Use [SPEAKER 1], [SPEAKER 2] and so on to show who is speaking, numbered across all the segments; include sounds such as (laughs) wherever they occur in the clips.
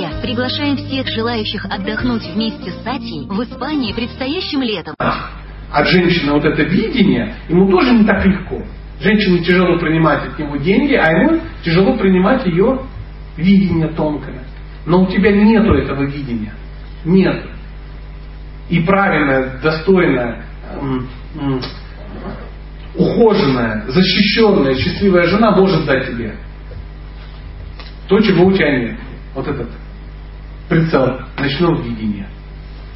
[SPEAKER 1] Друзья, приглашаем всех желающих отдохнуть вместе с Сатей в Испании предстоящим летом.
[SPEAKER 2] От женщины вот это видение, ему тоже не так легко. Женщине тяжело принимать от него деньги, а ему тяжело принимать ее видение тонкое. Но у тебя нету этого видения. Нет. И правильная, достойная, ухоженная, защищенная, счастливая жена может дать тебе то, чего у тебя нет. Вот этот прицел ночного видения.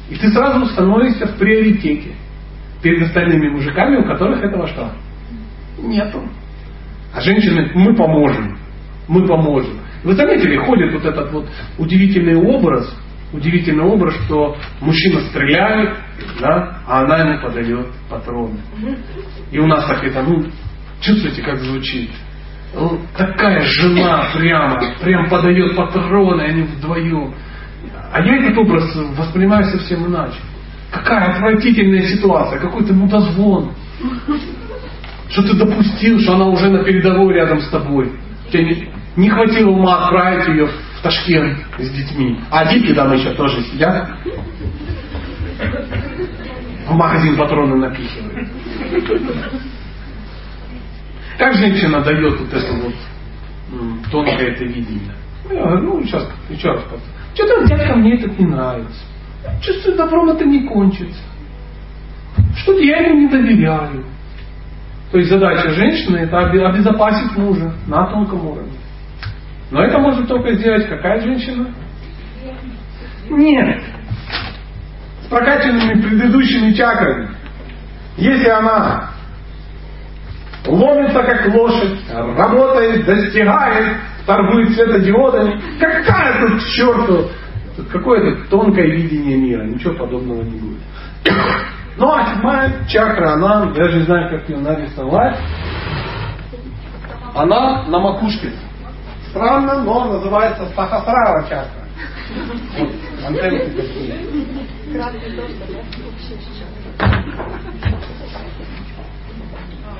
[SPEAKER 2] И ты сразу становишься в приоритете перед остальными мужиками, у которых этого что? Нету. А женщины, мы поможем. Мы поможем. Вы заметили, ходит вот этот вот удивительный образ, удивительный образ, что мужчина стреляет, да, а она ему подает патроны. И у нас так это, ну, чувствуете, как звучит? Ну, такая жена прямо, прям подает патроны, они вдвоем. А я этот образ воспринимаю совсем иначе. Какая отвратительная ситуация, какой-то мудозвон. Что ты допустил, что она уже на передовой рядом с тобой. Тебе не, не хватило ума отправить ее в Ташкент с детьми. А дети там еще тоже сидят. В магазин патроны напихивают. Как женщина дает вот это вот тонкое это видение? Ну, я говорю, ну сейчас еще раз Что-то дядька мне этот не нравится. Чувствую, добром это не кончится. Что-то я ему не доверяю. То есть задача женщины это обезопасить мужа на тонком уровне. Но это может только сделать какая женщина? Нет. С прокачанными предыдущими чакрами. Если она ломится как лошадь, работает, достигает, торгует светодиодами, какая тут к черту какое-то тонкое видение мира, ничего подобного не будет. (coughs) Ну а седьмая чакра, она, я даже не знаю, как ее нарисовать, она на макушке. Странно, но называется Сахасрава чакра. Вот, такие.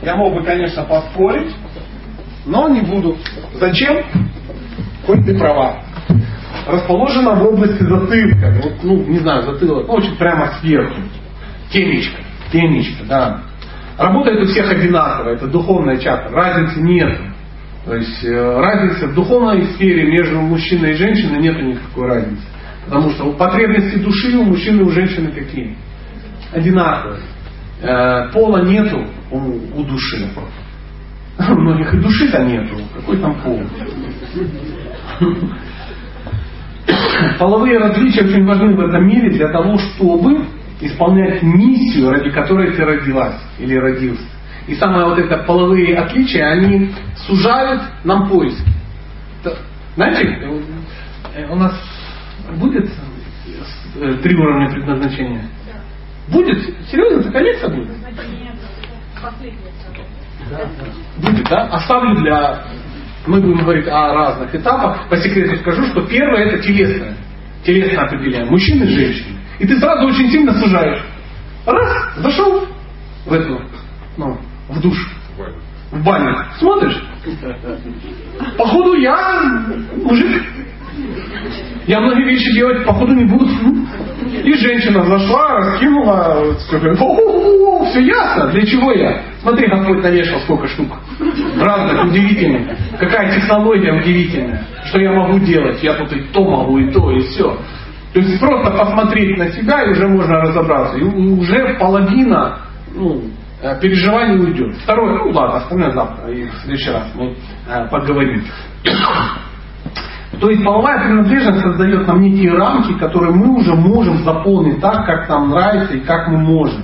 [SPEAKER 2] Я мог бы, конечно, поспорить, но не буду. Зачем? Хоть ты права. Расположена в области затылка. Вот, ну, не знаю, затылок. Ну, очень прямо сверху. Темечко. Темечко, да. Работает у всех одинаково. Это духовная чакра. Разницы нет. То есть э, разницы в духовной сфере между мужчиной и женщиной нет никакой разницы. Потому что потребности души у мужчины и у женщины какие? Одинаковые. Э, пола нету у, у души. (laughs) У многих и души-то нету. Какой там пол? (coughs) Половые различия очень важны в этом мире для того, чтобы исполнять миссию, ради которой ты родилась или родился. И самое вот это половые отличия, они сужают нам поиск. Знаете, э, у нас будет э, три уровня предназначения? Будет? Серьезно, законец будет? Будет, да? Оставлю для... Мы будем говорить о разных этапах. По секрету скажу, что первое это телесное. Телесно определяем. Мужчины и женщины. И ты сразу очень сильно сужаешь. Раз, зашел в эту, ну, в душ. В баню. Смотришь? Походу я мужик. Я многие вещи делать походу не буду. И женщина зашла, раскинула, сказала, все ясно, для чего я? Смотри, Господь навешал сколько штук. Разных, удивительных. Какая технология удивительная. Что я могу делать? Я тут и то могу, и то, и все. То есть просто посмотреть на себя, и уже можно разобраться. И уже половина ну, э, переживаний уйдет. Второе, ну ладно, остальное завтра, и в следующий раз мы э, поговорим. То есть половая принадлежность создает нам некие рамки, которые мы уже можем заполнить так, как нам нравится и как мы можем.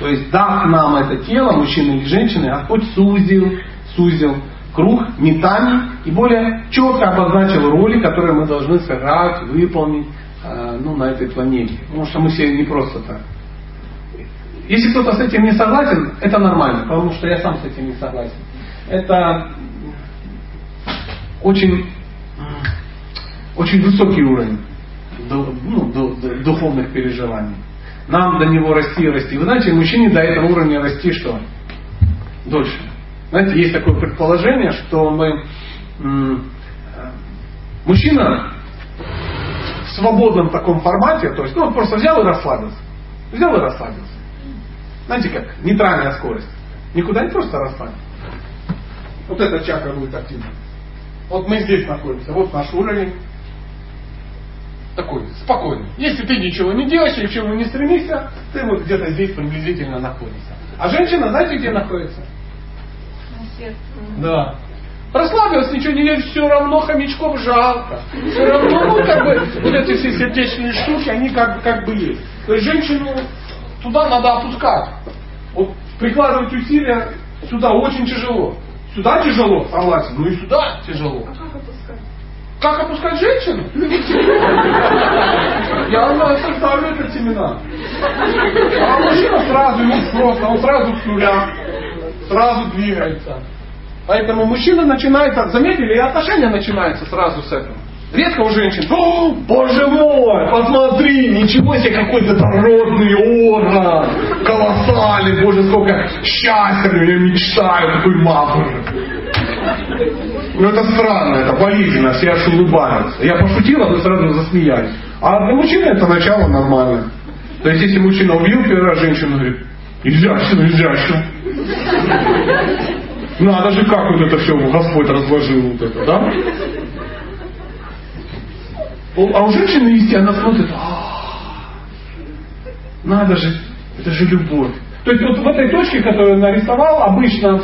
[SPEAKER 2] То есть дав нам это тело, мужчина или женщина, Господь сузил, сузил круг метаний и более четко обозначил роли, которые мы должны сыграть, выполнить э, ну, на этой планете. Потому что мы все не просто так. Если кто-то с этим не согласен, это нормально, потому что я сам с этим не согласен. Это очень очень высокий уровень ну, духовных переживаний. Нам до него расти и расти. Вы знаете, мужчине до этого уровня расти что? Дольше. Знаете, есть такое предположение, что мы... Мужчина свободном таком формате, то есть, ну, он просто взял и расслабился. Взял и расслабился. Знаете как? Нейтральная скорость. Никуда не просто расслабился. Вот эта чакра будет активна. Вот мы здесь находимся, вот наш уровень. Такой, спокойный. Если ты ничего не делаешь, ничего не стремишься, ты вот где-то здесь приблизительно находишься. А женщина, знаете, где находится? Да. Расслабилась, ничего не делает, все равно хомячков жалко. Все равно, ну, как бы, вот эти все сердечные штуки, они как, как бы есть. То есть женщину туда надо опускать. Вот прикладывать усилия сюда очень тяжело. Сюда тяжело, согласен, ну и сюда тяжело. А как опускать? Как опускать женщину? Я составлю этот семинар. А мужчина сразу, ему просто, он сразу в нуля, сразу двигается. Поэтому мужчина начинает, заметили, и отношения начинаются сразу с этого. Редко у женщин, О, боже мой, посмотри, ничего себе какой-то дородный орган, колоссальный, боже, сколько счастья, я мечтаю, такой мапор. Ну это странно, это болезненно, все аж улыбаются. Я пошутил, а вы сразу засмеялись. А для мужчины это начало нормально. То есть если мужчина убил первый раз женщину, говорит, изящно, изящно. Надо же, как вот это все Господь разложил вот это, да? А у женщины есть, она смотрит, «А, надо же, это же любовь. То есть вот в этой точке, которую нарисовал, обычно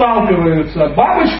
[SPEAKER 2] сталкиваются бабочки,